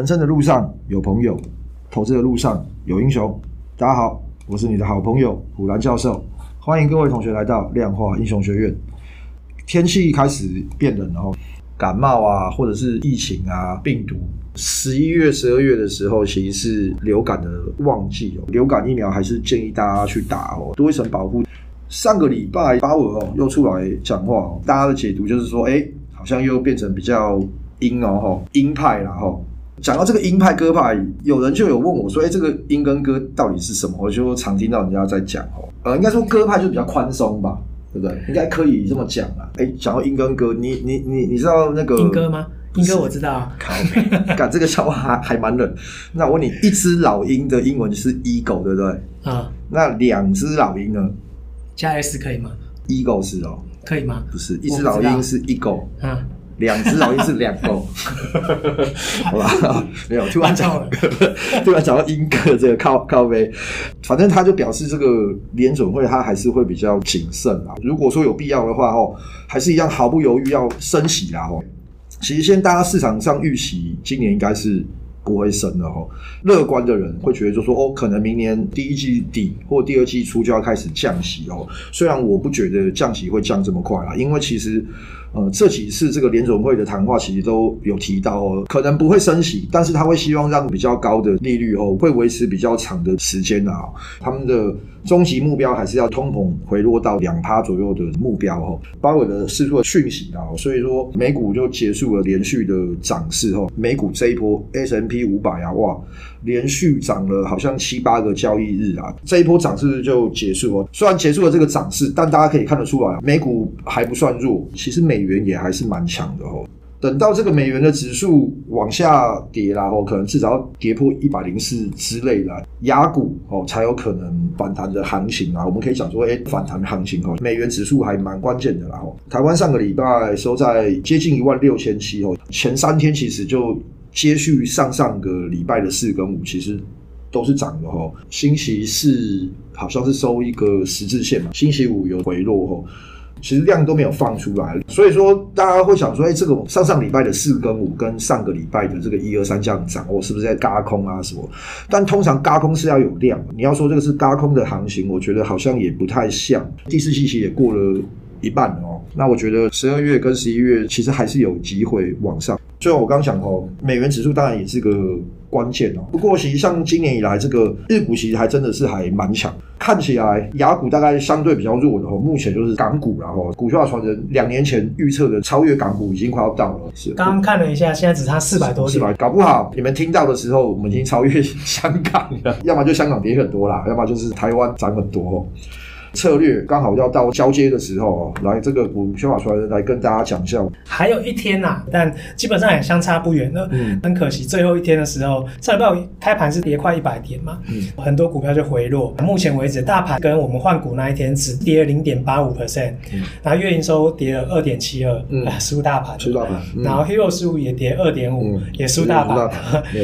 人生的路上有朋友，投资的路上有英雄。大家好，我是你的好朋友虎兰教授，欢迎各位同学来到量化英雄学院。天气开始变冷，然后感冒啊，或者是疫情啊，病毒。十一月、十二月的时候，其实是流感的旺季哦。流感疫苗还是建议大家去打哦，多一层保护。上个礼拜鲍尔哦又出来讲话哦，大家的解读就是说，哎，好像又变成比较鹰哦，鹰派了吼。讲到这个鹰派鸽派，有人就有问我说：“哎，这个鹰跟鸽到底是什么？”我就常听到人家在讲哦，呃，应该说鸽派就比较宽松吧，对不对？应该可以这么讲啊。哎，讲到鹰跟鸽，你你你你知道那个鹰鸽吗？鹰鸽我知道。靠，干这个笑话还还蛮冷。那我问你，一只老鹰的英文是 eagle，对不对？啊。那两只老鹰呢？加 s 可以吗？eagle 是哦。可以吗？不是，一只老鹰是 eagle。啊。两只老鹰是两狗，好吧？没有，突然讲，突然讲到鹰鸽这个靠靠背，反正他就表示这个联准会他还是会比较谨慎啊。如果说有必要的话，哦，还是一样毫不犹豫要升息啦。哦，其实现在大家市场上预期今年应该是不会升的哦。乐观的人会觉得就说哦，可能明年第一季底或第二季初就要开始降息哦。虽然我不觉得降息会降这么快啊，因为其实。呃，这几次这个联准会的谈话其实都有提到哦，可能不会升息，但是他会希望让比较高的利率哦，会维持比较长的时间啊。他们的终极目标还是要通膨回落到两趴左右的目标哦。鲍尔的释出了讯息啊，所以说美股就结束了连续的涨势哦。美股这一波 S M P 五百啊，哇，连续涨了好像七八个交易日啊，这一波涨势就结束了。虽然结束了这个涨势，但大家可以看得出来，美股还不算弱，其实美。元也还是蛮强的哦。等到这个美元的指数往下跌啦，哦，可能至少要跌破一百零四之类的，压股哦才有可能反弹的行情啊。我们可以讲说，哎，反弹行情哦，美元指数还蛮关键的啦。哦，台湾上个礼拜收在接近一万六千七哦，前三天其实就接续上上个礼拜的四跟五，其实都是涨的哦。星期四好像是收一个十字线嘛，星期五有回落哦。其实量都没有放出来，所以说大家会想说，哎，这个上上礼拜的四跟五跟上个礼拜的这个一二三这样涨，我是不是在轧空啊什么？但通常轧空是要有量，你要说这个是轧空的行情，我觉得好像也不太像。第四季期也过了一半哦，那我觉得十二月跟十一月其实还是有机会往上。最后我刚讲哦，美元指数当然也是个关键哦。不过其实像今年以来这个日股其实还真的是还蛮强。看起来亚股大概相对比较弱的哦，目前就是港股，然后股票传人两年前预测的超越港股已经快要到了。是，刚刚看了一下，现在只差四百多点。四百，搞不好你们听到的时候，我们已经超越香港了。要么就香港跌很多啦，要么就是台湾涨很多。策略刚好要到交接的时候，来这个股票法传人来跟大家讲一下。还有一天呐、啊，但基本上也相差不远。那很可惜，最后一天的时候，上礼拜开盘是跌快一百点嘛，嗯，很多股票就回落。目前为止，大盘跟我们换股那一天只跌了零点八五 percent，然后月营收跌了二点七二，嗯，输大盘，输大盘。然后 Hero 十五也跌二点五，也输大盘，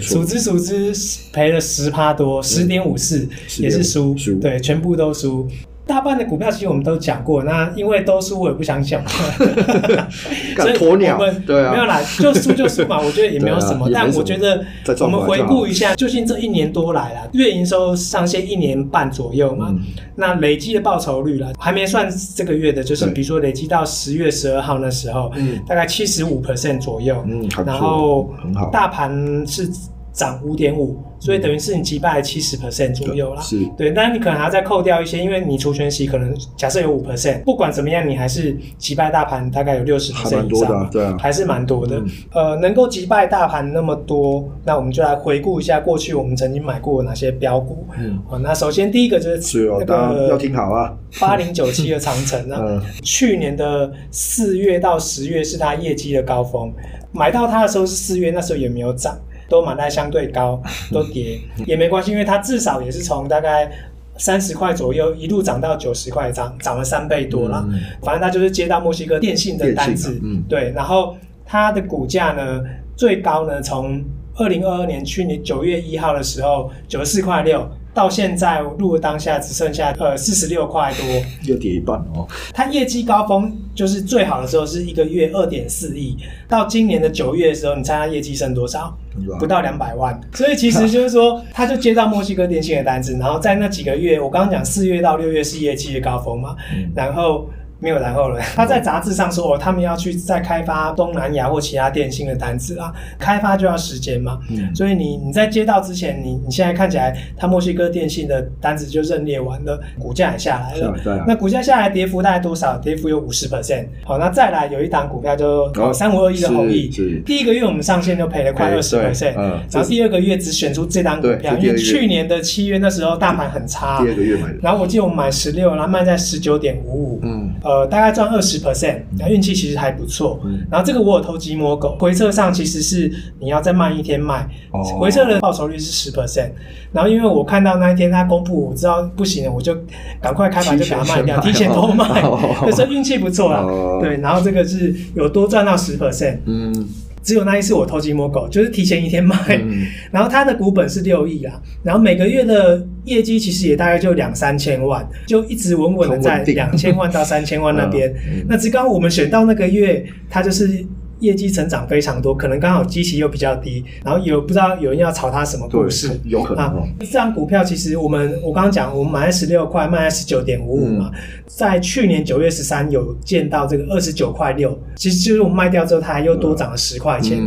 数之数之赔了十趴多，十点五四也是输，对，全部都输。大半的股票其实我们都讲过，那因为都输我也不想讲，所以鸵鸟对啊，没有啦，就输就输嘛，我觉得也没有 什么。但我觉得我们回顾一下，究竟这一年多来啦，月营收上线一年半左右嘛，那累积的报酬率啦，还没算这个月的，就是比如说累积到十月十二号那时候，大概七十五 percent 左右，嗯，然后大盘是。涨五点五，所以等于是你击败了七十 percent 左右啦。是对，但你可能还要再扣掉一些，因为你除权息可能假设有五 percent，不管怎么样，你还是击败大盘大概有六十 percent 以上，对啊，还是蛮多的。嗯、呃，能够击败大盘那么多，那我们就来回顾一下过去我们曾经买过哪些标股。嗯，好，那首先第一个就是那个要听好啊，八零九七的长城啊，嗯、去年的四月到十月是它业绩的高峰，买到它的时候是四月，那时候也没有涨。都买在相对高，都跌。也没关系，因为它至少也是从大概三十块左右一路涨到九十块，涨涨了三倍多了。嗯、反正它就是接到墨西哥电信的单子，嗯、对，然后它的股价呢最高呢从二零二二年去年九月一号的时候九十四块六到现在录的当下只剩下呃四十六块多，又跌一半哦。它业绩高峰就是最好的时候是一个月二点四亿，到今年的九月的时候，你猜它业绩剩多少？不到两百万。所以其实就是说，他就接到墨西哥电信的单子，然后在那几个月，我刚刚讲四月到六月是业绩的高峰嘛，然后。没有然后了。他在杂志上说，哦，他们要去再开发东南亚或其他电信的单子啊，开发就要时间嘛。嗯，所以你你在接到之前，你你现在看起来，他墨西哥电信的单子就认列完了，股价也下来了。对啊。那股价下来跌幅大概多少？跌幅有五十 percent。好，那再来有一档股票就三五二一的弘毅，第一个月我们上线就赔了快二十 percent，然后第二个月只选出这档股票，因为去年的七月那时候大盘很差。第二个月买的。然后我记得我们买十六，然后卖在十九点五五。嗯。呃，大概赚二十 percent，那运气其实还不错。嗯，然后这个我有偷鸡摸狗，回撤上其实是你要再慢一天卖，哦、回撤的报酬率是十 percent。然后因为我看到那一天他公布，我知道不行了，我就赶快开盘就把它卖掉，提前偷卖，所以运气不错啦。哦、对，然后这个是有多赚到十 percent。嗯。只有那一次我偷鸡摸狗，就是提前一天卖，嗯、然后它的股本是六亿啊，然后每个月的业绩其实也大概就两三千万，就一直稳稳的在两千万到三千万那边。嗯、那只刚我们选到那个月，它就是。业绩成长非常多，可能刚好基期又比较低，然后有不知道有人要炒它什么故事，有可能、哦。这张股票其实我们我刚刚讲，我们买在十六块，卖在十九点五五嘛，嗯、在去年九月十三有见到这个二十九块六，其实就是我们卖掉之后，它还又多涨了十块钱，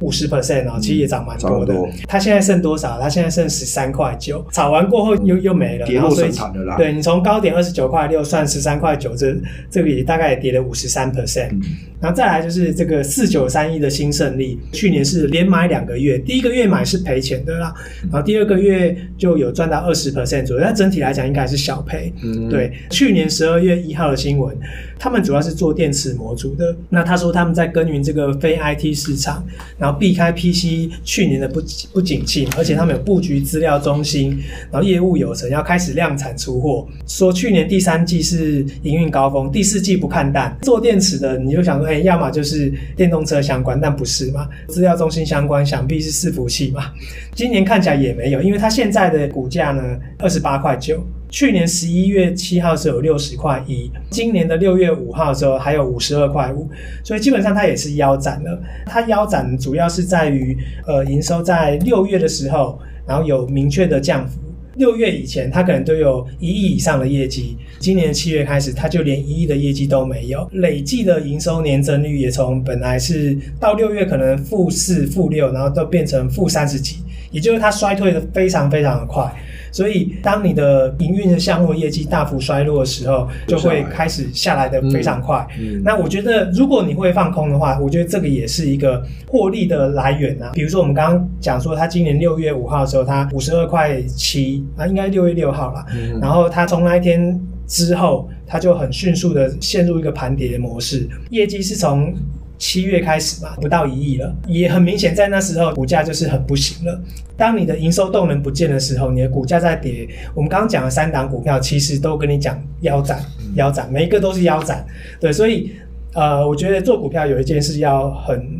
五十 percent 啊，其实也涨蛮多的。它现在剩多少？它现在剩十三块九，炒完过后又又没了，跌落神坛的啦。对，你从高点二十九块六算十三块九，这这个也大概也跌了五十三 percent。嗯然后再来就是这个四九三一的新胜利，去年是连买两个月，第一个月买是赔钱的啦，然后第二个月就有赚到二十 percent 左右，但整体来讲应该是小赔。嗯，对，去年十二月一号的新闻，他们主要是做电池模组的，那他说他们在耕耘这个非 IT 市场，然后避开 PC 去年的不不景气，而且他们有布局资料中心，然后业务有成，要开始量产出货，说去年第三季是营运高峰，第四季不看淡，做电池的你就想说。要么就是电动车相关，但不是嘛？资料中心相关，想必是伺服器嘛？今年看起来也没有，因为它现在的股价呢，二十八块九，去年十一月七号是有六十块一，今年的六月五号的时候还有五十二块五，所以基本上它也是腰斩了。它腰斩主要是在于，呃，营收在六月的时候，然后有明确的降幅。六月以前，它可能都有一亿以上的业绩。今年七月开始，它就连一亿的业绩都没有。累计的营收年增率也从本来是到六月可能负四、负六，然后都变成负三十几，也就是它衰退的非常非常的快。所以，当你的营运的项目业绩大幅衰落的时候，就会开始下来的非常快。嗯嗯、那我觉得，如果你会放空的话，我觉得这个也是一个获利的来源啊。比如说，我们刚刚讲说，它今年六月五号的时候，它五十二块七，那应该六月六号了。嗯、然后它从那一天之后，它就很迅速的陷入一个盘跌的模式，业绩是从。七月开始嘛，不到一亿了，也很明显，在那时候股价就是很不行了。当你的营收动能不见的时候，你的股价在跌。我们刚刚讲的三档股票，其实都跟你讲腰斩，腰斩，每一个都是腰斩。对，所以呃，我觉得做股票有一件事要很。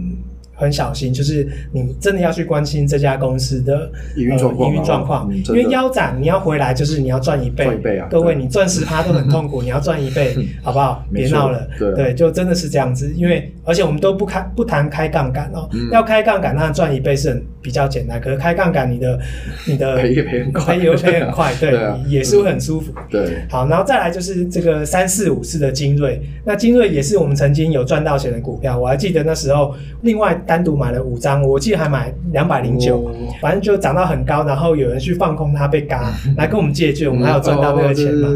很小心，就是你真的要去关心这家公司的营运状况，营运状况，因为腰斩你要回来，就是你要赚一倍。一倍啊！各位，你赚十趴都很痛苦，你要赚一倍，好不好？别闹了，对，就真的是这样子。因为而且我们都不开不谈开杠杆哦，要开杠杆，那赚一倍是很比较简单。可是开杠杆，你的你的 赔也赔很快，赔也赔很快，对，也是会很舒服。对，好，然后再来就是这个三四五四的精锐，那精锐也是我们曾经有赚到钱的股票，我还记得那时候另外。单独买了五张，我记得还买两百零九，反正就涨到很高，然后有人去放空它被嘎，来跟我们借券，我们还有赚到那个钱嘛？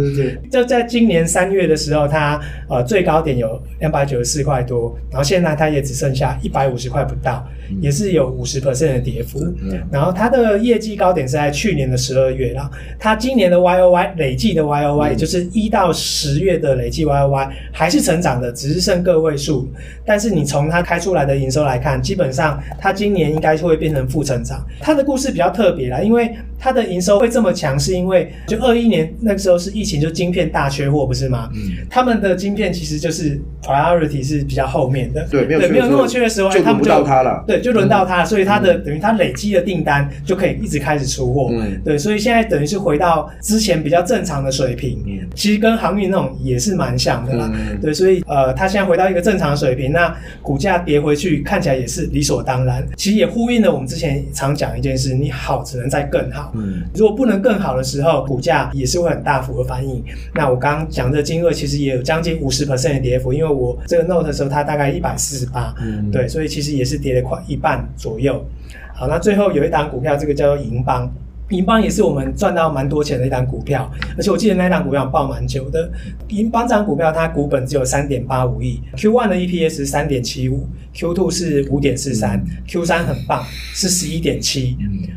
就在今年三月的时候，它呃最高点有两百九十四块多，然后现在它也只剩下一百五十块不到，也是有五十 percent 的跌幅。然后它的业绩高点是在去年的十二月啦，它今年的 Y O Y 累计的 Y O Y，也就是一到十月的累计 Y O Y 还是成长的，只是剩个位数，但是你从它开出来的营收来看。基本上，它今年应该会变成负成长。它的故事比较特别啦，因为它的营收会这么强，是因为就二一年那个时候是疫情，就晶片大缺货，不是吗？嗯，他们的晶片其实就是 priority 是比较后面的，对，没有没有那么缺的时候，就轮不到它了，对，就轮到它，所以它的等于它累积的订单就可以一直开始出货，嗯，对，所以现在等于是回到之前比较正常的水平，嗯，其实跟航运那种也是蛮像的啦，嗯，对，所以呃，它现在回到一个正常的水平，那股价跌回去看起来也是理所当然，其实也呼应了我们之前常讲一件事，你好只能再更好。嗯，如果不能更好的时候，股价也是会很大幅的反应。那我刚刚讲的金额其实也有将近五十 percent 的跌幅，因为我这个 note 的时候它大概一百四十八，嗯，对，所以其实也是跌了快一半左右。好，那最后有一档股票，这个叫做银邦。银邦也是我们赚到蛮多钱的一档股票，而且我记得那档股票爆蛮久的。银邦这档股票它股本只有三点八五亿，Q one 的 EPS 三点七五，Q two 是五点四三，Q 三很棒是十一点七。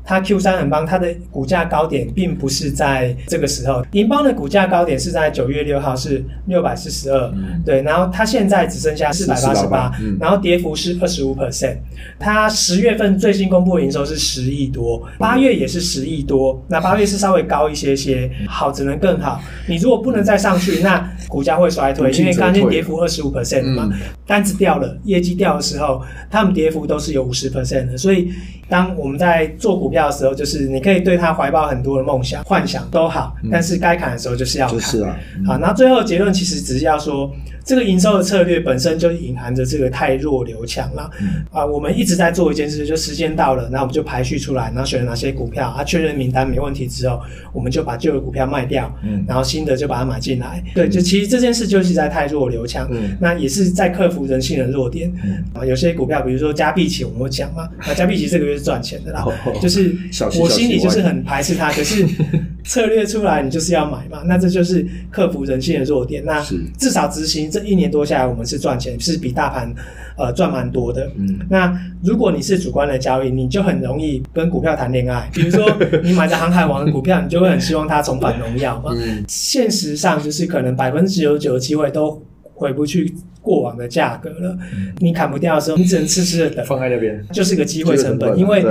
它 Q 三很棒，它的股价高点并不是在这个时候，银邦的股价高点是在九月六号是六百四十二，对，然后它现在只剩下四百八十八，然后跌幅是二十五 percent。它十月份最新公布的营收是十亿多，八月也是十亿。多，那八月是稍微高一些些，好只能更好。你如果不能再上去，那股价会衰退，因为刚才跌幅二十五 percent 嘛，单子掉了，业绩掉的时候，他们跌幅都是有五十 percent 的。所以，当我们在做股票的时候，就是你可以对他怀抱很多的梦想、幻想都好，但是该砍的时候就是要砍。就是啊，好，那最后结论其实只是要说。这个营收的策略本身就隐含着这个太弱留强了，嗯、啊，我们一直在做一件事，就时间到了，那我们就排序出来，然后选了哪些股票，啊，确认名单没问题之后，我们就把旧的股票卖掉，嗯，然后新的就把它买进来，嗯、对，就其实这件事就是在太弱留强，嗯，那也是在克服人性的弱点，嗯，啊，有些股票，比如说加币奇，我们会讲嘛，那加币奇这个月是赚钱的啦，就是我心里就是很排斥它，可是策略出来你就是要买嘛，那这就是克服人性的弱点，那至少执行。这一年多下来，我们是赚钱，是比大盘呃赚蛮多的。嗯，那如果你是主观的交易，你就很容易跟股票谈恋爱。比如说，你买的航海王的股票，你就会很希望它重返荣耀嘛。嗯，现实上就是可能百分之九十九的机会都回不去过往的价格了。嗯，你砍不掉的时候，你只能痴痴的等，放在那边，就是个机会成本，因为。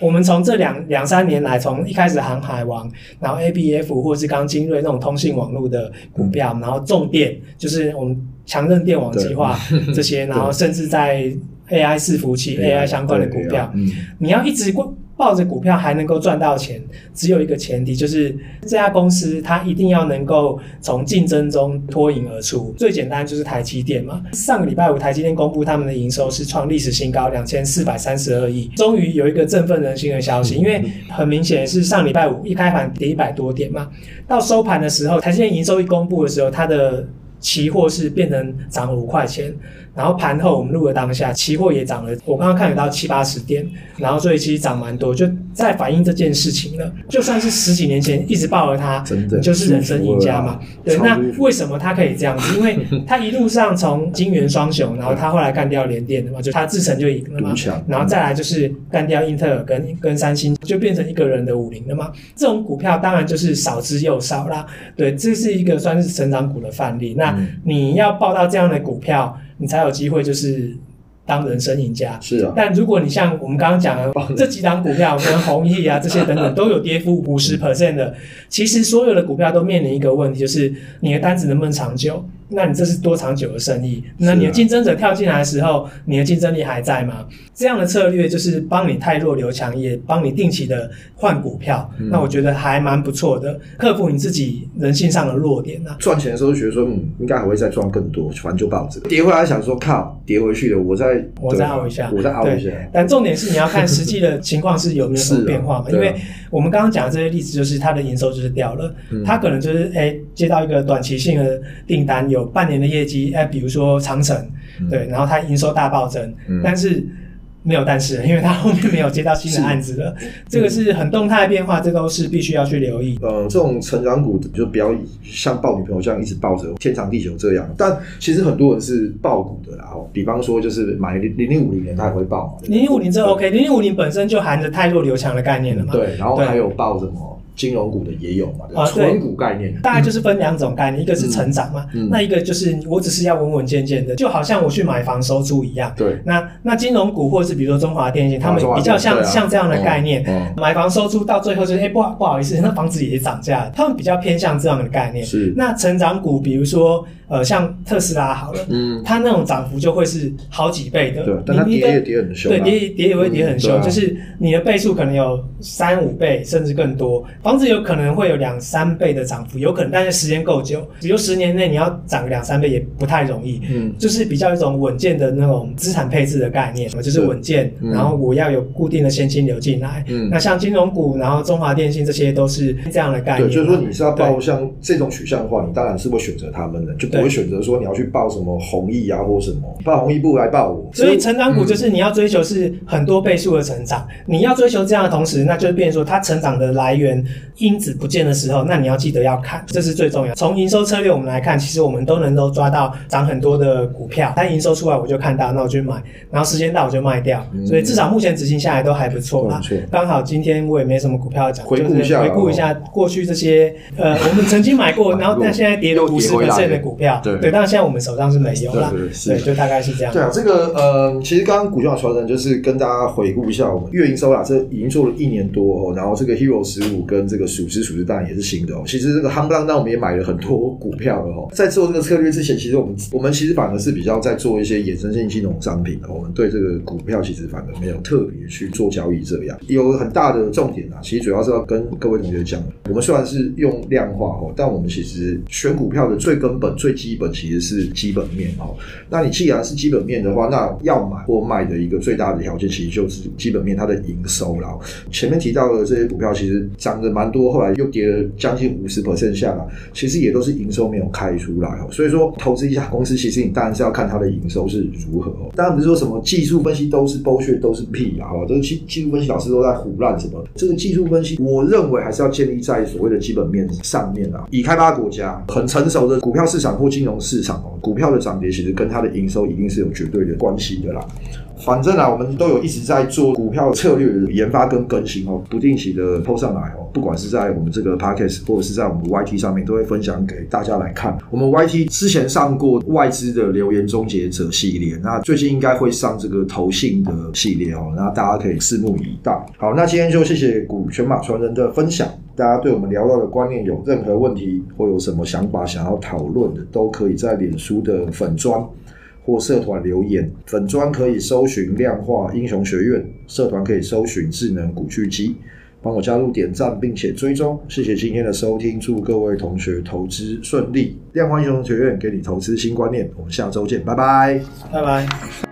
我们从这两两三年来，从一开始航海王，然后 ABF 或是刚精锐那种通信网络的股票，然后重电就是我们强韧电网计划这些，然后甚至在 AI 伺服器、AI 相关的股票，你要一直过。抱着股票还能够赚到钱，只有一个前提，就是这家公司它一定要能够从竞争中脱颖而出。最简单就是台积电嘛。上个礼拜五，台积电公布他们的营收是创历史新高，两千四百三十二亿，终于有一个振奋人心的消息。因为很明显是上礼拜五一开盘跌一百多点嘛，到收盘的时候，台积电营收一公布的时候，它的期货是变成涨了五块钱。然后盘后我们录的当下，期货也涨了，我刚刚看得到七八十点，然后所以其实涨蛮多，就在反映这件事情了。就算是十几年前一直抱着它，就是人生赢家嘛。对，那为什么它可以这样子？因为它一路上从金元双雄，然后它后来干掉联电的嘛，就它自成就赢了嘛。然后再来就是干掉英特尔跟跟三星，就变成一个人的五零了嘛。这种股票当然就是少之又少啦。对，这是一个算是成长股的范例。那你要报到这样的股票。你才有机会，就是当人生赢家。是啊，但如果你像我们刚刚讲的这几档股票，跟弘毅啊这些等等，都有跌幅五十 percent 的，其实所有的股票都面临一个问题，就是你的单子能不能长久？那你这是多长久的生意？那你的竞争者跳进来的时候，你的竞争力还在吗？这样的策略就是帮你汰弱留强，也帮你定期的换股票。那我觉得还蛮不错的，克服你自己人性上的弱点啊。赚钱的时候觉得说，嗯，应该还会再赚更多，反正就抱着。跌回来想说，靠，跌回去了，我再我再熬一下，我再熬一下。但重点是你要看实际的情况是有没有什么 变化嘛？因为我们刚刚讲的这些例子，就是它的营收就是掉了，它可能就是哎接到一个短期性的订单有。半年的业绩，哎，比如说长城，嗯、对，然后它营收大暴增，嗯、但是没有但是，因为它后面没有接到新的案子了，是。这个是很动态的变化，这都是必须要去留意。嗯，这种成长股就不要像抱女朋友这样一直抱着天长地久这样，但其实很多人是抱股的啦，哦，比方说就是买零零五零年，他也会抱，零零五零这 OK，零零五零本身就含着太弱留强的概念了嘛，对，然后还有抱什么？金融股的也有嘛，啊，纯股概念，大概就是分两种概念，一个是成长嘛，那一个就是我只是要稳稳健健的，就好像我去买房收租一样。对，那那金融股或者是比如说中华电信，他们比较像像这样的概念，买房收租到最后就是哎不不好意思，那房子也涨价了，他们比较偏向这样的概念。是，那成长股比如说。呃，像特斯拉好了，嗯，它那种涨幅就会是好几倍的，对，但它跌也跌很凶，对，跌跌也会跌很凶，就是你的倍数可能有三五倍甚至更多，房子有可能会有两三倍的涨幅，有可能，但是时间够久，比如十年内你要涨个两三倍也不太容易，嗯，就是比较一种稳健的那种资产配置的概念，就是稳健，然后我要有固定的现金流进来，嗯，那像金融股，然后中华电信这些都是这样的概念，对，就是说你是要报像这种取向的话，你当然是会选择他们的，就。不会选择说你要去报什么弘毅啊，或什么报弘毅不如来报我。所以成长股就是你要追求是很多倍数的成长，嗯、你要追求这样的同时，那就变成说它成长的来源因子不见的时候，那你要记得要看，这是最重要。从营收策略我们来看，其实我们都能够抓到涨很多的股票，它营收出来我就看到，那我就买，然后时间到我就卖掉。嗯、所以至少目前执行下来都还不错啦。刚好今天我也没什么股票要讲，回顾一下，回顾一下过去这些呃我们曾经买过，然后但现在跌了五十的股票，对对，但是现在我们手上是没有了，对，就大概是这样。对啊，这个呃，其实刚刚股票传承就是跟大家回顾一下我们月营收啦，这已经做了一年多哦。然后这个 Hero 十五跟这个数只数只当然也是新的哦。其实这个夯不啷当我们也买了很多股票了哦。在做这个策略之前，其实我们我们其实反而是比较在做一些衍生性金融商品的。我们对这个股票其实反而没有特别去做交易这样。有很大的重点啊，其实主要是要跟各位同学讲，我们虽然是用量化哦，但我们其实选股票的最根本、最基本其实是。基本面哦，那你既然是基本面的话，那要买或卖的一个最大的条件，其实就是基本面它的营收了。前面提到的这些股票，其实涨蛮多，后来又跌了将近五十 percent 下来，其实也都是营收没有开出来哦。所以说，投资一家公司，其实你当然是要看它的营收是如何哦。当然不是说什么技术分析都是 bullshit 都是屁啊，这个技技术分析老师都在胡乱什么。这个技术分析，我认为还是要建立在所谓的基本面上面啊。已开发国家很成熟的股票市场或金融市场哦。股票的涨跌其实跟它的营收一定是有绝对的关系的啦。反正啊，我们都有一直在做股票策略的研发跟更新哦，不定期的 PO 上来哦。不管是在我们这个 Podcast 或者是在我们 YT 上面，都会分享给大家来看。我们 YT 之前上过外资的留言终结者系列，那最近应该会上这个投信的系列哦，那大家可以拭目以待。好，那今天就谢谢股权马传人的分享。大家对我们聊到的观念有任何问题，或有什么想法想要讨论的，都可以在脸书的粉专或社团留言。粉砖可以搜寻量化英雄学院，社团可以搜寻智能古巨基，帮我加入点赞并且追踪。谢谢今天的收听，祝各位同学投资顺利。量化英雄学院给你投资新观念，我们下周见，拜拜，拜拜。